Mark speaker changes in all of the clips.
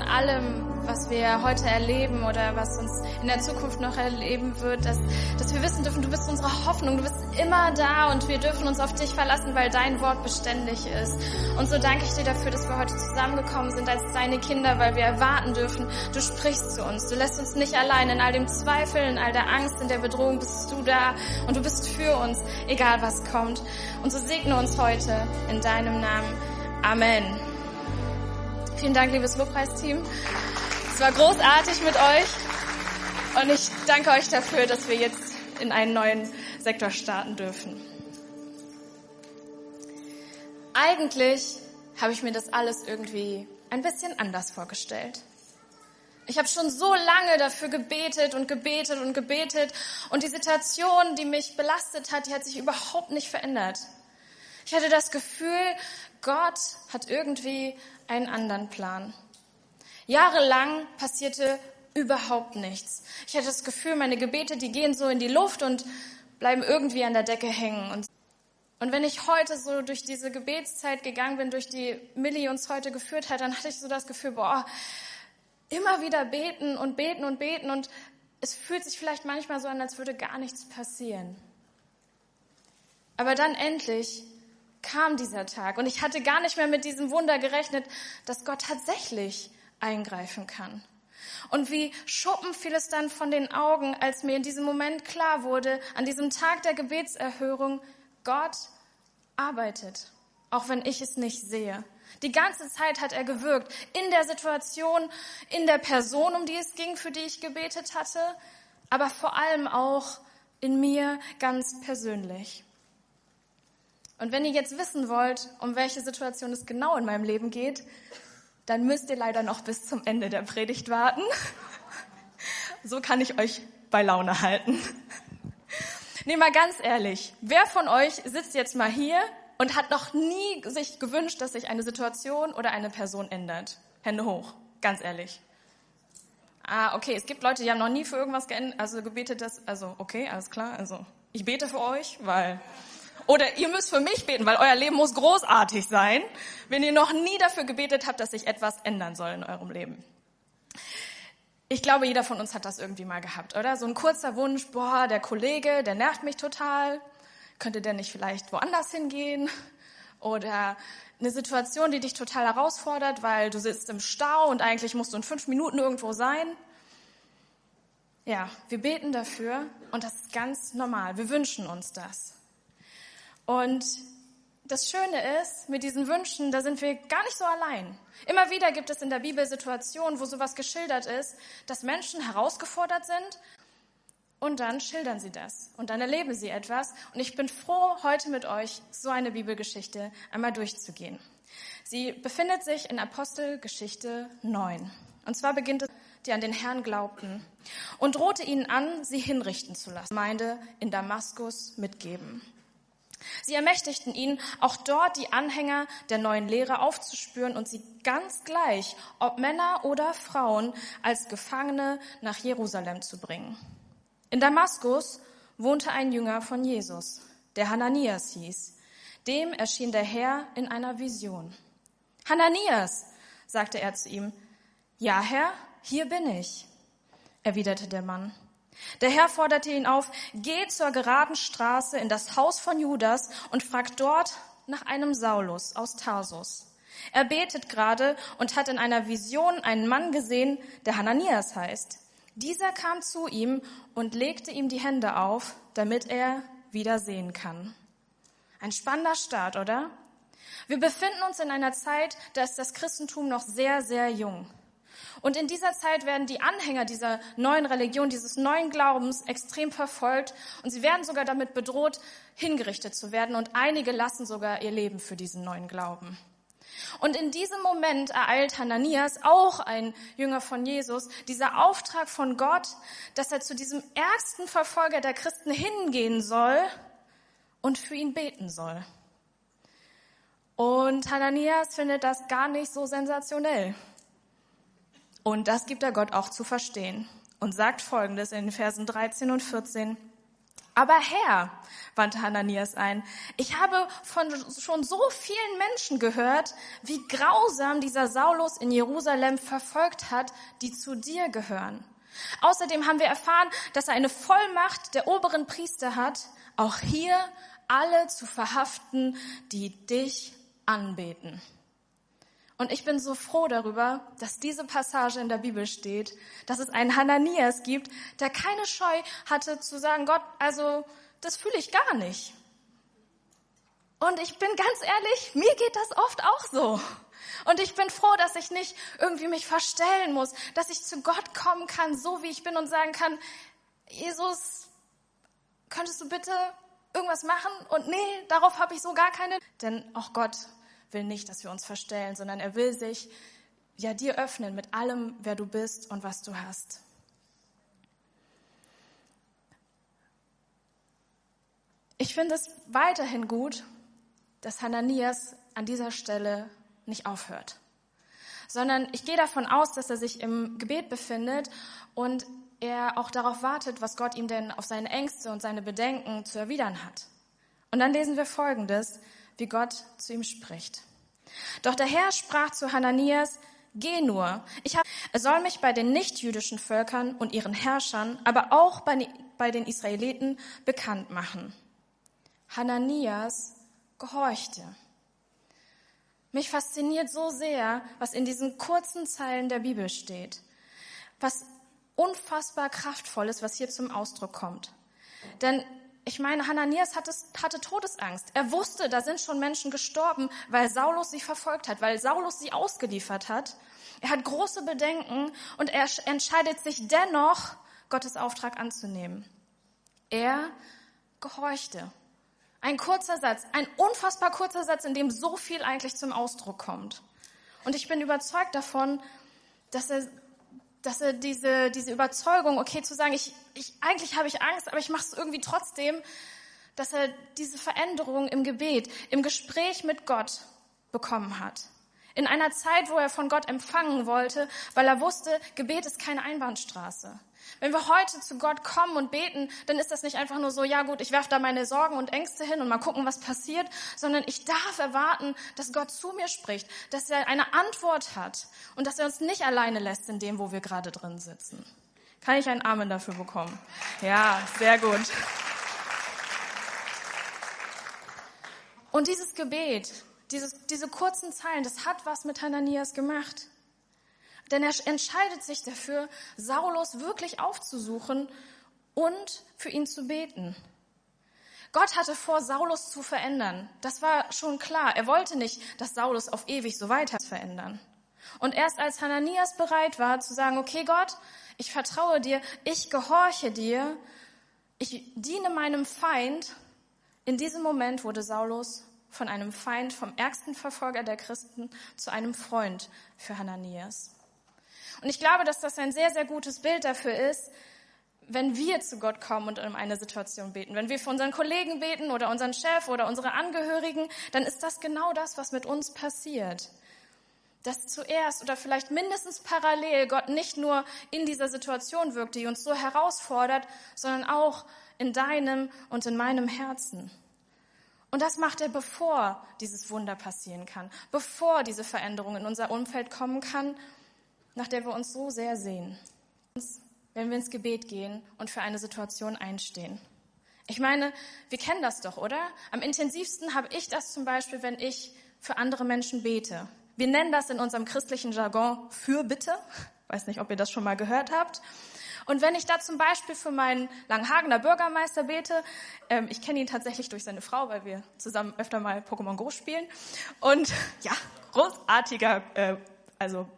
Speaker 1: an allem, was wir heute erleben oder was uns in der Zukunft noch erleben wird, dass, dass wir wissen dürfen, du bist unsere Hoffnung, du bist immer da und wir dürfen uns auf dich verlassen, weil dein Wort beständig ist. Und so danke ich dir dafür, dass wir heute zusammengekommen sind als deine Kinder, weil wir erwarten dürfen, du sprichst zu uns, du lässt uns nicht allein in all dem Zweifel, in all der Angst, in der Bedrohung bist du da und du bist für uns, egal was kommt. Und so segne uns heute in deinem Namen. Amen. Vielen Dank, liebes Lobpreisteam. Es war großartig mit euch und ich danke euch dafür, dass wir jetzt in einen neuen Sektor starten dürfen. Eigentlich habe ich mir das alles irgendwie ein bisschen anders vorgestellt. Ich habe schon so lange dafür gebetet und gebetet und gebetet und die Situation, die mich belastet hat, die hat sich überhaupt nicht verändert. Ich hatte das Gefühl, Gott hat irgendwie einen anderen Plan. Jahrelang passierte überhaupt nichts. Ich hatte das Gefühl, meine Gebete, die gehen so in die Luft und bleiben irgendwie an der Decke hängen. Und, und wenn ich heute so durch diese Gebetszeit gegangen bin, durch die Millie uns heute geführt hat, dann hatte ich so das Gefühl, boah, immer wieder beten und beten und beten und es fühlt sich vielleicht manchmal so an, als würde gar nichts passieren. Aber dann endlich kam dieser Tag und ich hatte gar nicht mehr mit diesem Wunder gerechnet, dass Gott tatsächlich eingreifen kann. Und wie Schuppen fiel es dann von den Augen, als mir in diesem Moment klar wurde, an diesem Tag der Gebetserhörung, Gott arbeitet, auch wenn ich es nicht sehe. Die ganze Zeit hat er gewirkt, in der Situation, in der Person, um die es ging, für die ich gebetet hatte, aber vor allem auch in mir ganz persönlich. Und wenn ihr jetzt wissen wollt, um welche Situation es genau in meinem Leben geht, dann müsst ihr leider noch bis zum Ende der Predigt warten. So kann ich euch bei Laune halten. Nee, mal ganz ehrlich, wer von euch sitzt jetzt mal hier und hat noch nie sich gewünscht, dass sich eine Situation oder eine Person ändert? Hände hoch, ganz ehrlich. Ah, okay, es gibt Leute, die haben noch nie für irgendwas geändert, also gebetet, dass, also okay, alles klar, also ich bete für euch, weil oder ihr müsst für mich beten, weil euer Leben muss großartig sein, wenn ihr noch nie dafür gebetet habt, dass sich etwas ändern soll in eurem Leben. Ich glaube, jeder von uns hat das irgendwie mal gehabt, oder? So ein kurzer Wunsch, boah, der Kollege, der nervt mich total. Könnte der nicht vielleicht woanders hingehen? Oder eine Situation, die dich total herausfordert, weil du sitzt im Stau und eigentlich musst du in fünf Minuten irgendwo sein. Ja, wir beten dafür und das ist ganz normal. Wir wünschen uns das. Und das Schöne ist, mit diesen Wünschen, da sind wir gar nicht so allein. Immer wieder gibt es in der Bibel Situationen, wo sowas geschildert ist, dass Menschen herausgefordert sind und dann schildern sie das und dann erleben sie etwas. Und ich bin froh, heute mit euch so eine Bibelgeschichte einmal durchzugehen. Sie befindet sich in Apostelgeschichte 9. Und zwar beginnt es, die an den Herrn glaubten und drohte ihnen an, sie hinrichten zu lassen. Gemeinde in Damaskus mitgeben. Sie ermächtigten ihn, auch dort die Anhänger der neuen Lehre aufzuspüren und sie ganz gleich, ob Männer oder Frauen, als Gefangene nach Jerusalem zu bringen. In Damaskus wohnte ein Jünger von Jesus, der Hananias hieß. Dem erschien der Herr in einer Vision. Hananias, sagte er zu ihm. Ja, Herr, hier bin ich, erwiderte der Mann. Der Herr forderte ihn auf, geh zur geraden Straße in das Haus von Judas und frag dort nach einem Saulus aus Tarsus. Er betet gerade und hat in einer Vision einen Mann gesehen, der Hananias heißt. Dieser kam zu ihm und legte ihm die Hände auf, damit er wieder sehen kann. Ein spannender Start, oder? Wir befinden uns in einer Zeit, da ist das Christentum noch sehr, sehr jung. Und in dieser Zeit werden die Anhänger dieser neuen Religion, dieses neuen Glaubens extrem verfolgt und sie werden sogar damit bedroht, hingerichtet zu werden und einige lassen sogar ihr Leben für diesen neuen Glauben. Und in diesem Moment ereilt Hananias, auch ein Jünger von Jesus, dieser Auftrag von Gott, dass er zu diesem ärgsten Verfolger der Christen hingehen soll und für ihn beten soll. Und Hananias findet das gar nicht so sensationell. Und das gibt er Gott auch zu verstehen und sagt Folgendes in den Versen 13 und 14. Aber Herr, wandte Hananias ein, ich habe von schon so vielen Menschen gehört, wie grausam dieser Saulus in Jerusalem verfolgt hat, die zu dir gehören. Außerdem haben wir erfahren, dass er eine Vollmacht der oberen Priester hat, auch hier alle zu verhaften, die dich anbeten. Und ich bin so froh darüber, dass diese Passage in der Bibel steht, dass es einen Hananias gibt, der keine Scheu hatte zu sagen, Gott, also das fühle ich gar nicht. Und ich bin ganz ehrlich, mir geht das oft auch so. Und ich bin froh, dass ich nicht irgendwie mich verstellen muss, dass ich zu Gott kommen kann, so wie ich bin und sagen kann, Jesus, könntest du bitte irgendwas machen? Und nee, darauf habe ich so gar keine. Denn auch Gott will nicht, dass wir uns verstellen, sondern er will sich ja dir öffnen mit allem, wer du bist und was du hast. Ich finde es weiterhin gut, dass Hananias an dieser Stelle nicht aufhört, sondern ich gehe davon aus, dass er sich im Gebet befindet und er auch darauf wartet, was Gott ihm denn auf seine Ängste und seine Bedenken zu erwidern hat. Und dann lesen wir Folgendes, wie Gott zu ihm spricht. Doch der Herr sprach zu Hananias, Geh nur. Ich hab, er soll mich bei den nichtjüdischen Völkern und ihren Herrschern, aber auch bei, bei den Israeliten bekannt machen. Hananias gehorchte. Mich fasziniert so sehr, was in diesen kurzen Zeilen der Bibel steht. Was unfassbar kraftvoll ist, was hier zum Ausdruck kommt. Denn ich meine, Hananias hatte, hatte Todesangst. Er wusste, da sind schon Menschen gestorben, weil Saulus sie verfolgt hat, weil Saulus sie ausgeliefert hat. Er hat große Bedenken und er entscheidet sich dennoch, Gottes Auftrag anzunehmen. Er gehorchte. Ein kurzer Satz, ein unfassbar kurzer Satz, in dem so viel eigentlich zum Ausdruck kommt. Und ich bin überzeugt davon, dass er dass er diese, diese Überzeugung, okay, zu sagen, ich, ich, eigentlich habe ich Angst, aber ich mache es irgendwie trotzdem, dass er diese Veränderung im Gebet, im Gespräch mit Gott bekommen hat. In einer Zeit, wo er von Gott empfangen wollte, weil er wusste, Gebet ist keine Einbahnstraße. Wenn wir heute zu Gott kommen und beten, dann ist das nicht einfach nur so, ja gut, ich werfe da meine Sorgen und Ängste hin und mal gucken, was passiert, sondern ich darf erwarten, dass Gott zu mir spricht, dass er eine Antwort hat und dass er uns nicht alleine lässt in dem, wo wir gerade drin sitzen. Kann ich einen Amen dafür bekommen? Ja, sehr gut. Und dieses Gebet, dieses, diese kurzen Zeilen, das hat was mit Hananias gemacht. Denn er entscheidet sich dafür, Saulus wirklich aufzusuchen und für ihn zu beten. Gott hatte vor, Saulus zu verändern. Das war schon klar. Er wollte nicht, dass Saulus auf ewig so weiter verändern. Und erst als Hananias bereit war zu sagen, okay Gott, ich vertraue dir, ich gehorche dir, ich diene meinem Feind, in diesem Moment wurde Saulus von einem Feind, vom ärgsten Verfolger der Christen zu einem Freund für Hananias. Und ich glaube, dass das ein sehr, sehr gutes Bild dafür ist, wenn wir zu Gott kommen und um eine Situation beten. Wenn wir für unseren Kollegen beten oder unseren Chef oder unsere Angehörigen, dann ist das genau das, was mit uns passiert. Dass zuerst oder vielleicht mindestens parallel Gott nicht nur in dieser Situation wirkt, die uns so herausfordert, sondern auch in deinem und in meinem Herzen. Und das macht er, bevor dieses Wunder passieren kann, bevor diese Veränderung in unser Umfeld kommen kann nach der wir uns so sehr sehen, wenn wir ins Gebet gehen und für eine Situation einstehen. Ich meine, wir kennen das doch, oder? Am intensivsten habe ich das zum Beispiel, wenn ich für andere Menschen bete. Wir nennen das in unserem christlichen Jargon Fürbitte. Weiß nicht, ob ihr das schon mal gehört habt. Und wenn ich da zum Beispiel für meinen Langhagener Bürgermeister bete, ähm, ich kenne ihn tatsächlich durch seine Frau, weil wir zusammen öfter mal Pokémon Go spielen. Und ja, großartiger, äh, also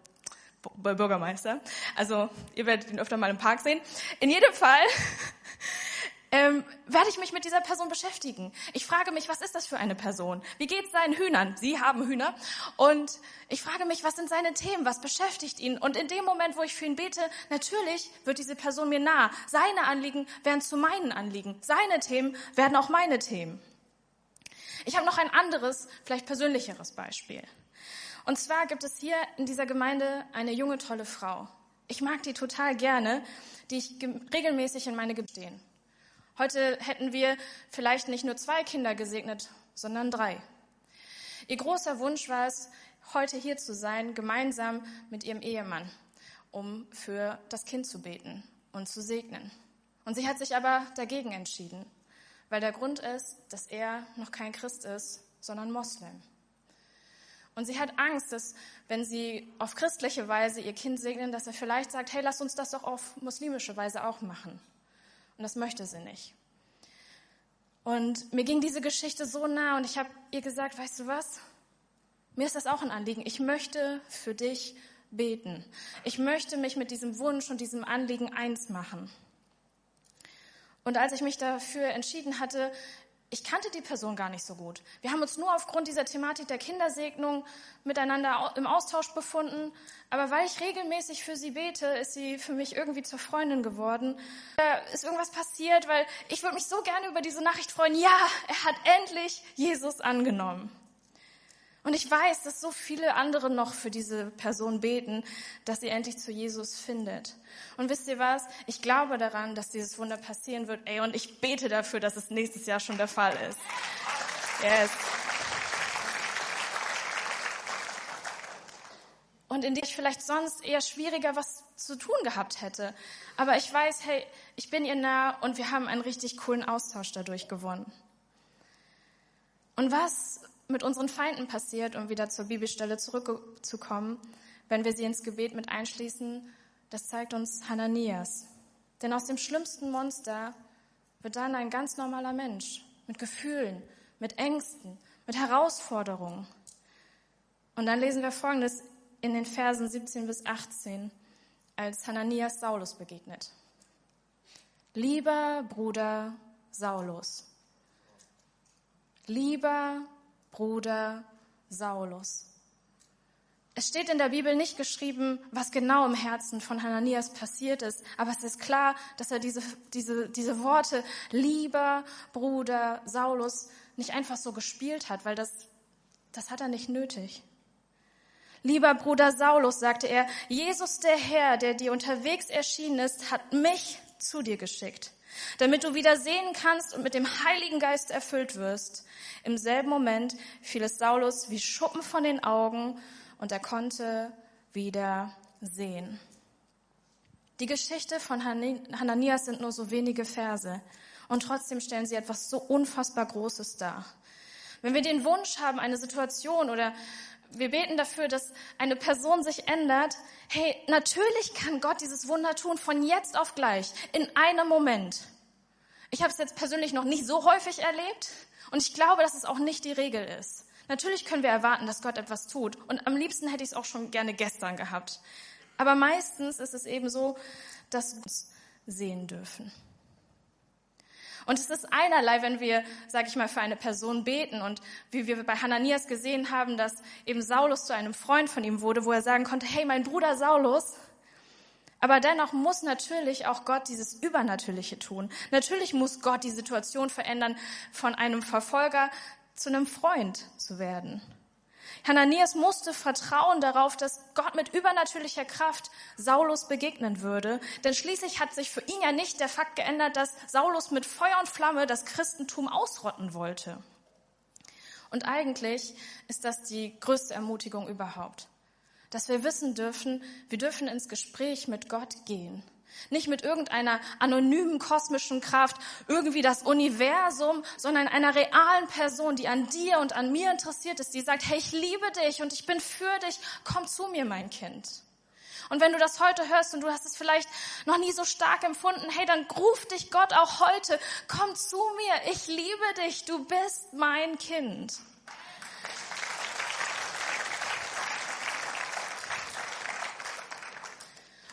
Speaker 1: Bürgermeister. Also ihr werdet ihn öfter mal im Park sehen. In jedem Fall ähm, werde ich mich mit dieser Person beschäftigen. Ich frage mich, was ist das für eine Person? Wie geht es seinen Hühnern? Sie haben Hühner. Und ich frage mich, was sind seine Themen? Was beschäftigt ihn? Und in dem Moment, wo ich für ihn bete, natürlich wird diese Person mir nah. Seine Anliegen werden zu meinen Anliegen. Seine Themen werden auch meine Themen. Ich habe noch ein anderes, vielleicht persönlicheres Beispiel. Und zwar gibt es hier in dieser Gemeinde eine junge, tolle Frau. Ich mag die total gerne, die ich regelmäßig in meine Gebete stehen. Heute hätten wir vielleicht nicht nur zwei Kinder gesegnet, sondern drei. Ihr großer Wunsch war es, heute hier zu sein, gemeinsam mit ihrem Ehemann, um für das Kind zu beten und zu segnen. Und sie hat sich aber dagegen entschieden, weil der Grund ist, dass er noch kein Christ ist, sondern Moslem. Und sie hat Angst, dass wenn sie auf christliche Weise ihr Kind segnen, dass er vielleicht sagt, hey, lass uns das doch auf muslimische Weise auch machen. Und das möchte sie nicht. Und mir ging diese Geschichte so nah und ich habe ihr gesagt, weißt du was? Mir ist das auch ein Anliegen. Ich möchte für dich beten. Ich möchte mich mit diesem Wunsch und diesem Anliegen eins machen. Und als ich mich dafür entschieden hatte, ich kannte die Person gar nicht so gut. Wir haben uns nur aufgrund dieser Thematik der Kindersegnung miteinander im Austausch befunden. Aber weil ich regelmäßig für sie bete, ist sie für mich irgendwie zur Freundin geworden. Da ist irgendwas passiert, weil ich würde mich so gerne über diese Nachricht freuen. Ja, er hat endlich Jesus angenommen. Und ich weiß, dass so viele andere noch für diese Person beten, dass sie endlich zu Jesus findet. Und wisst ihr was? Ich glaube daran, dass dieses Wunder passieren wird. Ey, und ich bete dafür, dass es nächstes Jahr schon der Fall ist. Yes. Und in dem ich vielleicht sonst eher schwieriger was zu tun gehabt hätte. Aber ich weiß, hey, ich bin ihr nah und wir haben einen richtig coolen Austausch dadurch gewonnen. Und was mit unseren Feinden passiert, um wieder zur Bibelstelle zurückzukommen, wenn wir sie ins Gebet mit einschließen, das zeigt uns Hananias. Denn aus dem schlimmsten Monster wird dann ein ganz normaler Mensch mit Gefühlen, mit Ängsten, mit Herausforderungen. Und dann lesen wir Folgendes in den Versen 17 bis 18, als Hananias Saulus begegnet. Lieber Bruder Saulus, lieber Bruder Saulus. Es steht in der Bibel nicht geschrieben, was genau im Herzen von Hananias passiert ist, aber es ist klar, dass er diese, diese, diese Worte, lieber Bruder Saulus, nicht einfach so gespielt hat, weil das, das hat er nicht nötig. Lieber Bruder Saulus, sagte er, Jesus der Herr, der dir unterwegs erschienen ist, hat mich zu dir geschickt damit du wieder sehen kannst und mit dem Heiligen Geist erfüllt wirst. Im selben Moment fiel es Saulus wie Schuppen von den Augen und er konnte wieder sehen. Die Geschichte von Hananias sind nur so wenige Verse und trotzdem stellen sie etwas so unfassbar Großes dar. Wenn wir den Wunsch haben, eine Situation oder wir beten dafür, dass eine Person sich ändert. Hey, natürlich kann Gott dieses Wunder tun von jetzt auf gleich, in einem Moment. Ich habe es jetzt persönlich noch nicht so häufig erlebt und ich glaube, dass es auch nicht die Regel ist. Natürlich können wir erwarten, dass Gott etwas tut und am liebsten hätte ich es auch schon gerne gestern gehabt. Aber meistens ist es eben so, dass wir uns sehen dürfen. Und es ist einerlei, wenn wir, sage ich mal, für eine Person beten und wie wir bei Hananias gesehen haben, dass eben Saulus zu einem Freund von ihm wurde, wo er sagen konnte, hey, mein Bruder Saulus. Aber dennoch muss natürlich auch Gott dieses Übernatürliche tun. Natürlich muss Gott die Situation verändern, von einem Verfolger zu einem Freund zu werden. Hananias musste vertrauen darauf, dass Gott mit übernatürlicher Kraft Saulus begegnen würde, denn schließlich hat sich für ihn ja nicht der Fakt geändert, dass Saulus mit Feuer und Flamme das Christentum ausrotten wollte. Und eigentlich ist das die größte Ermutigung überhaupt, dass wir wissen dürfen, wir dürfen ins Gespräch mit Gott gehen. Nicht mit irgendeiner anonymen kosmischen Kraft, irgendwie das Universum, sondern einer realen Person, die an dir und an mir interessiert ist, die sagt, hey, ich liebe dich und ich bin für dich, komm zu mir, mein Kind. Und wenn du das heute hörst und du hast es vielleicht noch nie so stark empfunden, hey, dann ruf dich Gott auch heute, komm zu mir, ich liebe dich, du bist mein Kind.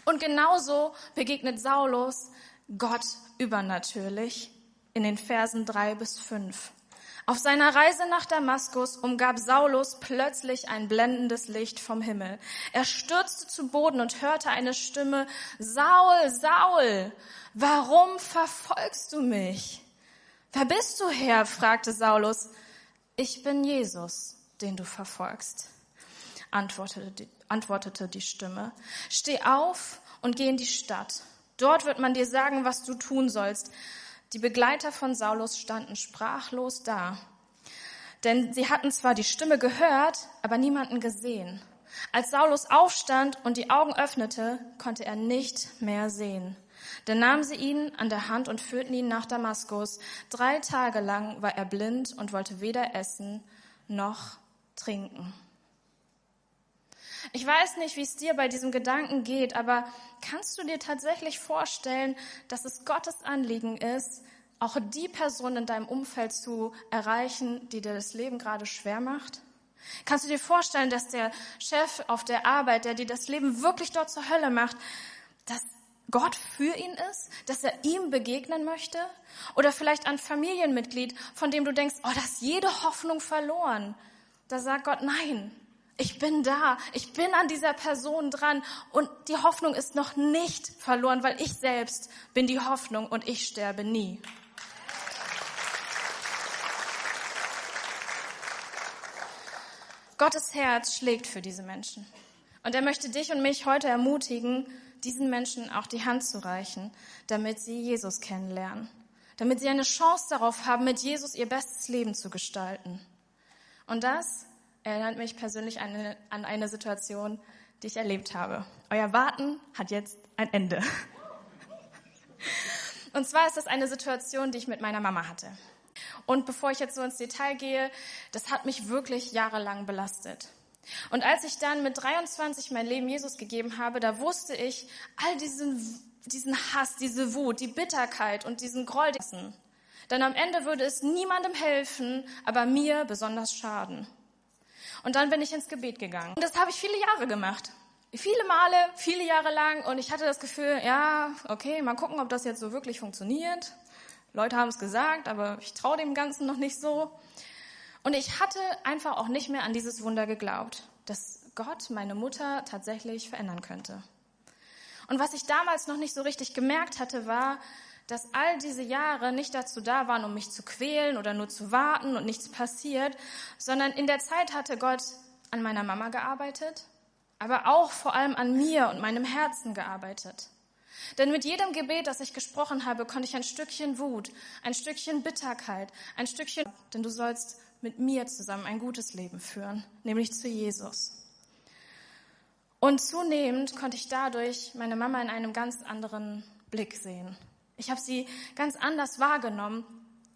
Speaker 1: Und genauso begegnet Saulus Gott übernatürlich in den Versen drei bis fünf. Auf seiner Reise nach Damaskus umgab Saulus plötzlich ein blendendes Licht vom Himmel. Er stürzte zu Boden und hörte eine Stimme, Saul, Saul, warum verfolgst du mich? Wer bist du, Herr? fragte Saulus. Ich bin Jesus, den du verfolgst, antwortete die, antwortete die Stimme. Steh auf und geh in die Stadt. Dort wird man dir sagen, was du tun sollst. Die Begleiter von Saulus standen sprachlos da. Denn sie hatten zwar die Stimme gehört, aber niemanden gesehen. Als Saulus aufstand und die Augen öffnete, konnte er nicht mehr sehen. Dann nahmen sie ihn an der Hand und führten ihn nach Damaskus. Drei Tage lang war er blind und wollte weder essen noch trinken. Ich weiß nicht, wie es dir bei diesem Gedanken geht, aber kannst du dir tatsächlich vorstellen, dass es Gottes Anliegen ist, auch die Person in deinem Umfeld zu erreichen, die dir das Leben gerade schwer macht? Kannst du dir vorstellen, dass der Chef auf der Arbeit, der dir das Leben wirklich dort zur Hölle macht, dass Gott für ihn ist, dass er ihm begegnen möchte? Oder vielleicht ein Familienmitglied, von dem du denkst, oh, da ist jede Hoffnung verloren. Da sagt Gott, nein, ich bin da, ich bin an dieser Person dran und die Hoffnung ist noch nicht verloren, weil ich selbst bin die Hoffnung und ich sterbe nie. Gottes Herz schlägt für diese Menschen. Und er möchte dich und mich heute ermutigen, diesen Menschen auch die Hand zu reichen, damit sie Jesus kennenlernen, damit sie eine Chance darauf haben, mit Jesus ihr bestes Leben zu gestalten. Und das erinnert mich persönlich an eine, Situation, die ich erlebt habe. Euer Warten hat jetzt ein Ende. Und zwar ist das eine Situation, die ich mit meiner Mama hatte. Und bevor ich jetzt so ins Detail gehe, das hat mich wirklich jahrelang belastet. Und als ich dann mit 23 mein Leben Jesus gegeben habe, da wusste ich, all diesen, diesen Hass, diese Wut, die Bitterkeit und diesen Groll, denn am Ende würde es niemandem helfen, aber mir besonders schaden. Und dann bin ich ins Gebet gegangen. Und das habe ich viele Jahre gemacht. Viele Male, viele Jahre lang. Und ich hatte das Gefühl, ja, okay, mal gucken, ob das jetzt so wirklich funktioniert. Leute haben es gesagt, aber ich traue dem Ganzen noch nicht so. Und ich hatte einfach auch nicht mehr an dieses Wunder geglaubt, dass Gott meine Mutter tatsächlich verändern könnte. Und was ich damals noch nicht so richtig gemerkt hatte, war, dass all diese Jahre nicht dazu da waren, um mich zu quälen oder nur zu warten und nichts passiert, sondern in der Zeit hatte Gott an meiner Mama gearbeitet, aber auch vor allem an mir und meinem Herzen gearbeitet. Denn mit jedem Gebet, das ich gesprochen habe, konnte ich ein Stückchen Wut, ein Stückchen Bitterkeit, ein Stückchen, denn du sollst mit mir zusammen ein gutes Leben führen, nämlich zu Jesus. Und zunehmend konnte ich dadurch meine Mama in einem ganz anderen Blick sehen. Ich habe sie ganz anders wahrgenommen.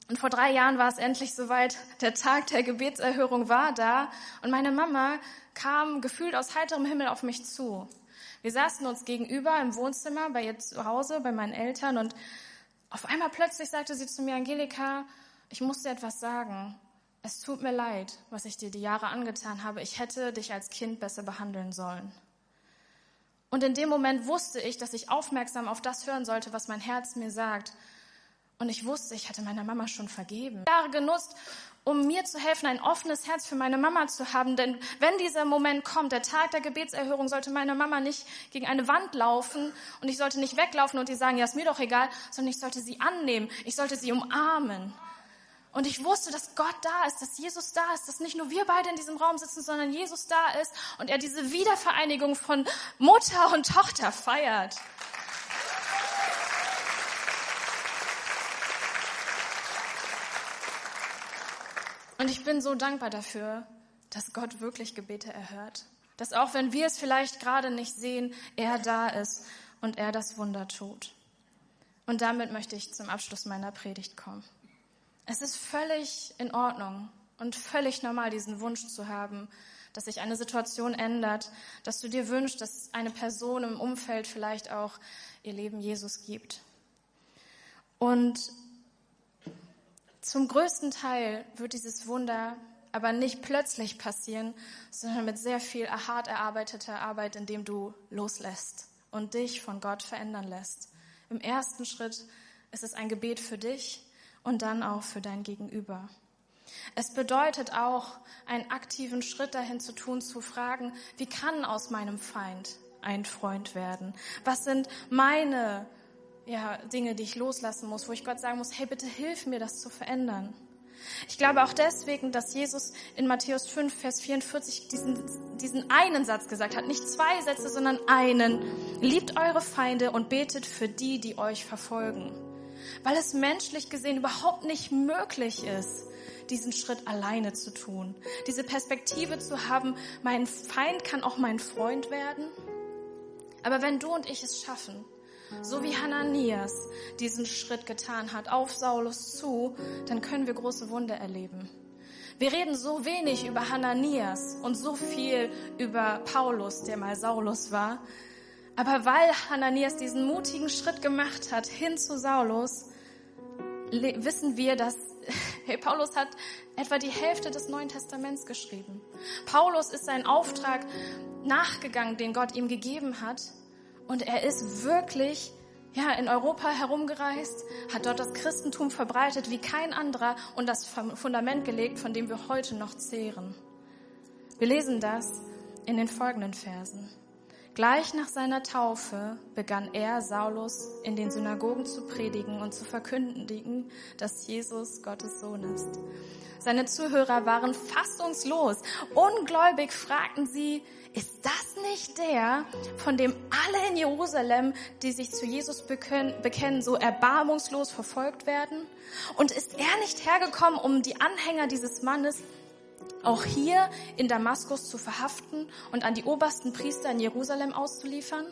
Speaker 1: Und vor drei Jahren war es endlich soweit, der Tag der Gebetserhörung war da und meine Mama kam gefühlt aus heiterem Himmel auf mich zu. Wir saßen uns gegenüber im Wohnzimmer bei ihr zu Hause, bei meinen Eltern und auf einmal plötzlich sagte sie zu mir, Angelika, ich muss dir etwas sagen. Es tut mir leid, was ich dir die Jahre angetan habe. Ich hätte dich als Kind besser behandeln sollen. Und in dem Moment wusste ich, dass ich aufmerksam auf das hören sollte, was mein Herz mir sagt. Und ich wusste, ich hatte meiner Mama schon vergeben. Jahre genutzt, um mir zu helfen, ein offenes Herz für meine Mama zu haben. Denn wenn dieser Moment kommt, der Tag der Gebetserhörung, sollte meine Mama nicht gegen eine Wand laufen und ich sollte nicht weglaufen und ihr sagen, ja, ist mir doch egal, sondern ich sollte sie annehmen. Ich sollte sie umarmen. Und ich wusste, dass Gott da ist, dass Jesus da ist, dass nicht nur wir beide in diesem Raum sitzen, sondern Jesus da ist und er diese Wiedervereinigung von Mutter und Tochter feiert. Und ich bin so dankbar dafür, dass Gott wirklich Gebete erhört. Dass auch wenn wir es vielleicht gerade nicht sehen, er da ist und er das Wunder tut. Und damit möchte ich zum Abschluss meiner Predigt kommen. Es ist völlig in Ordnung und völlig normal, diesen Wunsch zu haben, dass sich eine Situation ändert, dass du dir wünschst, dass eine Person im Umfeld vielleicht auch ihr Leben Jesus gibt. Und zum größten Teil wird dieses Wunder aber nicht plötzlich passieren, sondern mit sehr viel hart erarbeiteter Arbeit, indem du loslässt und dich von Gott verändern lässt. Im ersten Schritt ist es ein Gebet für dich, und dann auch für dein Gegenüber. Es bedeutet auch, einen aktiven Schritt dahin zu tun, zu fragen, wie kann aus meinem Feind ein Freund werden? Was sind meine ja, Dinge, die ich loslassen muss, wo ich Gott sagen muss, hey, bitte hilf mir, das zu verändern. Ich glaube auch deswegen, dass Jesus in Matthäus 5, Vers 44 diesen, diesen einen Satz gesagt hat. Nicht zwei Sätze, sondern einen. Liebt eure Feinde und betet für die, die euch verfolgen. Weil es menschlich gesehen überhaupt nicht möglich ist, diesen Schritt alleine zu tun. Diese Perspektive zu haben, mein Feind kann auch mein Freund werden. Aber wenn du und ich es schaffen, so wie Hananias diesen Schritt getan hat, auf Saulus zu, dann können wir große Wunder erleben. Wir reden so wenig über Hananias und so viel über Paulus, der mal Saulus war. Aber weil Hananias diesen mutigen Schritt gemacht hat hin zu Saulus, wissen wir, dass hey, Paulus hat etwa die Hälfte des Neuen Testaments geschrieben. Paulus ist seinen Auftrag nachgegangen, den Gott ihm gegeben hat. Und er ist wirklich ja, in Europa herumgereist, hat dort das Christentum verbreitet wie kein anderer und das Fundament gelegt, von dem wir heute noch zehren. Wir lesen das in den folgenden Versen. Gleich nach seiner Taufe begann er, Saulus, in den Synagogen zu predigen und zu verkündigen, dass Jesus Gottes Sohn ist. Seine Zuhörer waren fassungslos. Ungläubig fragten sie, ist das nicht der, von dem alle in Jerusalem, die sich zu Jesus bekennen, so erbarmungslos verfolgt werden? Und ist er nicht hergekommen, um die Anhänger dieses Mannes auch hier in Damaskus zu verhaften und an die obersten Priester in Jerusalem auszuliefern?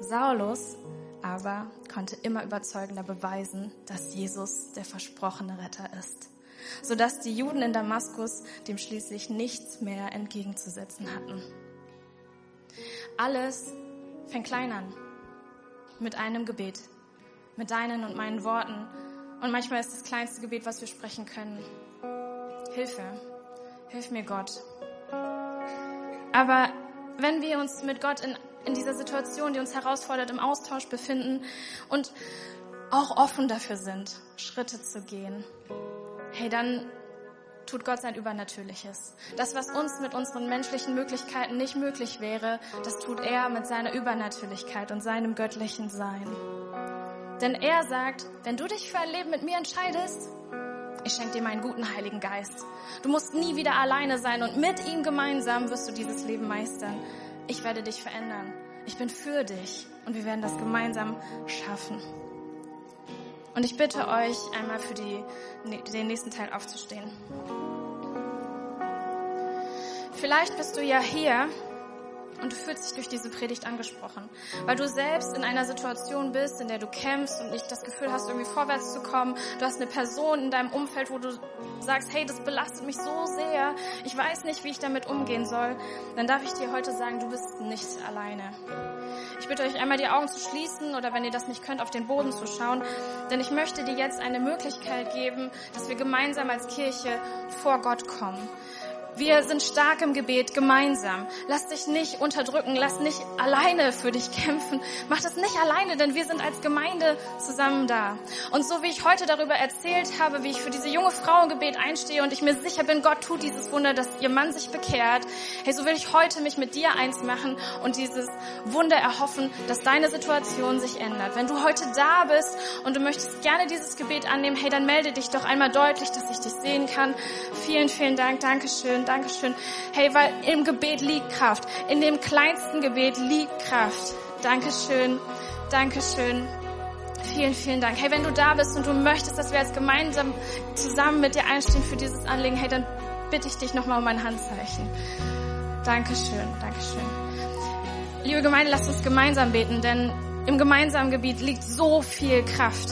Speaker 1: Saulus aber konnte immer überzeugender beweisen, dass Jesus der versprochene Retter ist, sodass die Juden in Damaskus dem schließlich nichts mehr entgegenzusetzen hatten. Alles fängt klein an, mit einem Gebet, mit deinen und meinen Worten. Und manchmal ist das kleinste Gebet, was wir sprechen können, Hilfe. Hilf mir Gott. Aber wenn wir uns mit Gott in, in dieser Situation, die uns herausfordert, im Austausch befinden und auch offen dafür sind, Schritte zu gehen, hey, dann tut Gott sein Übernatürliches. Das, was uns mit unseren menschlichen Möglichkeiten nicht möglich wäre, das tut er mit seiner Übernatürlichkeit und seinem göttlichen Sein. Denn er sagt, wenn du dich für ein Leben mit mir entscheidest, ich schenke dir meinen guten Heiligen Geist. Du musst nie wieder alleine sein und mit ihm gemeinsam wirst du dieses Leben meistern. Ich werde dich verändern. Ich bin für dich und wir werden das gemeinsam schaffen. Und ich bitte euch einmal für die, den nächsten Teil aufzustehen. Vielleicht bist du ja hier und du fühlst dich durch diese Predigt angesprochen, weil du selbst in einer Situation bist, in der du kämpfst und nicht das Gefühl hast, irgendwie vorwärts zu kommen. Du hast eine Person in deinem Umfeld, wo du sagst, hey, das belastet mich so sehr, ich weiß nicht, wie ich damit umgehen soll. Dann darf ich dir heute sagen, du bist nicht alleine. Ich bitte euch einmal die Augen zu schließen oder wenn ihr das nicht könnt, auf den Boden zu schauen, denn ich möchte dir jetzt eine Möglichkeit geben, dass wir gemeinsam als Kirche vor Gott kommen. Wir sind stark im Gebet gemeinsam. Lass dich nicht unterdrücken, lass nicht alleine für dich kämpfen. Mach das nicht alleine, denn wir sind als Gemeinde zusammen da. Und so wie ich heute darüber erzählt habe, wie ich für diese junge Frau im Gebet einstehe und ich mir sicher bin, Gott tut dieses Wunder, dass ihr Mann sich bekehrt, hey, so will ich heute mich mit dir eins machen und dieses Wunder erhoffen, dass deine Situation sich ändert. Wenn du heute da bist und du möchtest gerne dieses Gebet annehmen, hey, dann melde dich doch einmal deutlich, dass ich dich sehen kann. Vielen, vielen Dank. Dankeschön. Dankeschön. Hey, weil im Gebet liegt Kraft. In dem kleinsten Gebet liegt Kraft. Dankeschön. Dankeschön. Vielen, vielen Dank. Hey, wenn du da bist und du möchtest, dass wir jetzt gemeinsam zusammen mit dir einstehen für dieses Anliegen, hey, dann bitte ich dich nochmal um ein Handzeichen. Dankeschön, Dankeschön. Liebe Gemeinde, lasst uns gemeinsam beten, denn im gemeinsamen Gebiet liegt so viel Kraft.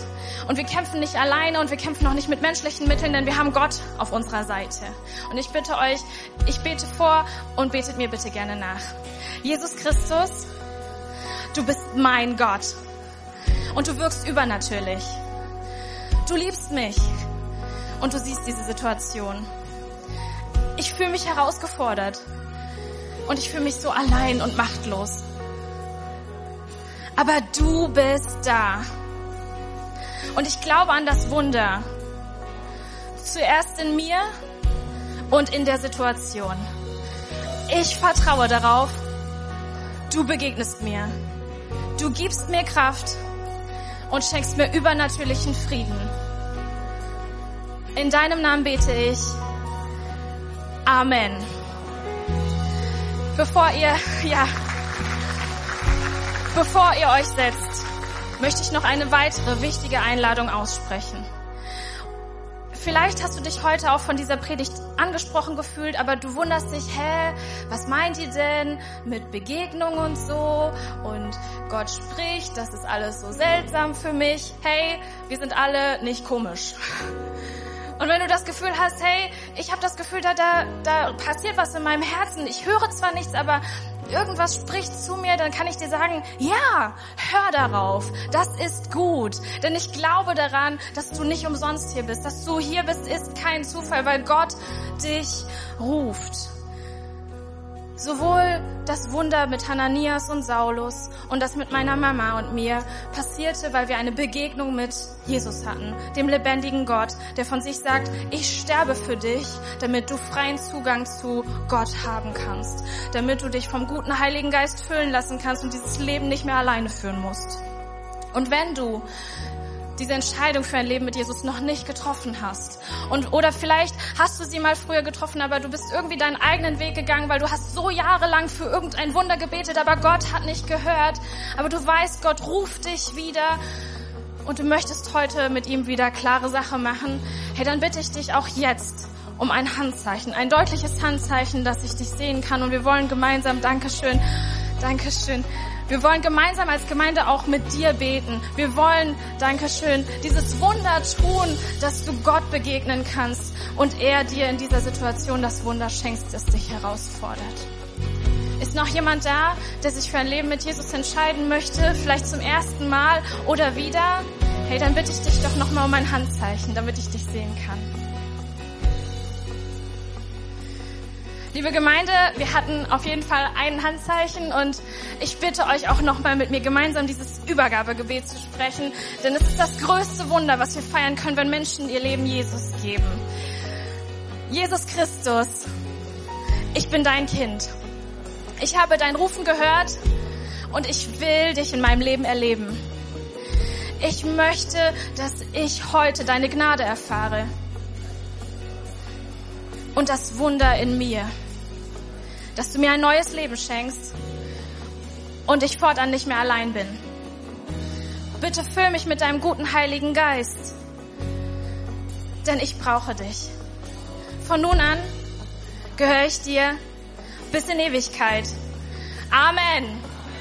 Speaker 1: Und wir kämpfen nicht alleine und wir kämpfen auch nicht mit menschlichen Mitteln, denn wir haben Gott auf unserer Seite. Und ich bitte euch, ich bete vor und betet mir bitte gerne nach. Jesus Christus, du bist mein Gott und du wirkst übernatürlich. Du liebst mich und du siehst diese Situation. Ich fühle mich herausgefordert und ich fühle mich so allein und machtlos. Aber du bist da und ich glaube an das Wunder. Zuerst in mir und in der Situation. Ich vertraue darauf, du begegnest mir. Du gibst mir Kraft und schenkst mir übernatürlichen Frieden. In deinem Namen bete ich. Amen. Bevor ihr, ja, bevor ihr euch setzt, möchte ich noch eine weitere wichtige Einladung aussprechen. Vielleicht hast du dich heute auch von dieser Predigt angesprochen gefühlt, aber du wunderst dich, hä, was meint ihr denn mit Begegnung und so? Und Gott spricht, das ist alles so seltsam für mich. Hey, wir sind alle nicht komisch. Und wenn du das Gefühl hast, hey, ich habe das Gefühl, da, da, da passiert was in meinem Herzen. Ich höre zwar nichts, aber irgendwas spricht zu mir, dann kann ich dir sagen, ja, hör darauf. Das ist gut. Denn ich glaube daran, dass du nicht umsonst hier bist. Dass du hier bist, ist kein Zufall, weil Gott dich ruft. Sowohl das Wunder mit Hananias und Saulus und das mit meiner Mama und mir passierte, weil wir eine Begegnung mit Jesus hatten, dem lebendigen Gott, der von sich sagt, ich sterbe für dich, damit du freien Zugang zu Gott haben kannst, damit du dich vom guten Heiligen Geist füllen lassen kannst und dieses Leben nicht mehr alleine führen musst. Und wenn du diese Entscheidung für ein Leben mit Jesus noch nicht getroffen hast. Und, oder vielleicht hast du sie mal früher getroffen, aber du bist irgendwie deinen eigenen Weg gegangen, weil du hast so jahrelang für irgendein Wunder gebetet, aber Gott hat nicht gehört. Aber du weißt, Gott ruft dich wieder und du möchtest heute mit ihm wieder klare Sache machen. Hey, dann bitte ich dich auch jetzt um ein Handzeichen, ein deutliches Handzeichen, dass ich dich sehen kann. Und wir wollen gemeinsam, Dankeschön, Dankeschön, wir wollen gemeinsam als Gemeinde auch mit dir beten. Wir wollen, Dankeschön, dieses Wunder tun, dass du Gott begegnen kannst und er dir in dieser Situation das Wunder schenkt, das dich herausfordert. Ist noch jemand da, der sich für ein Leben mit Jesus entscheiden möchte, vielleicht zum ersten Mal oder wieder? Hey, dann bitte ich dich doch nochmal um ein Handzeichen, damit ich dich sehen kann. Liebe Gemeinde, wir hatten auf jeden Fall ein Handzeichen und ich bitte euch auch nochmal mit mir gemeinsam dieses Übergabegebet zu sprechen, denn es ist das größte Wunder, was wir feiern können, wenn Menschen ihr Leben Jesus geben. Jesus Christus, ich bin dein Kind. Ich habe dein Rufen gehört und ich will dich in meinem Leben erleben. Ich möchte, dass ich heute deine Gnade erfahre und das Wunder in mir, dass du mir ein neues Leben schenkst und ich fortan nicht mehr allein bin. Bitte füll mich mit deinem guten Heiligen Geist, denn ich brauche dich. Von nun an gehöre ich dir bis in Ewigkeit. Amen.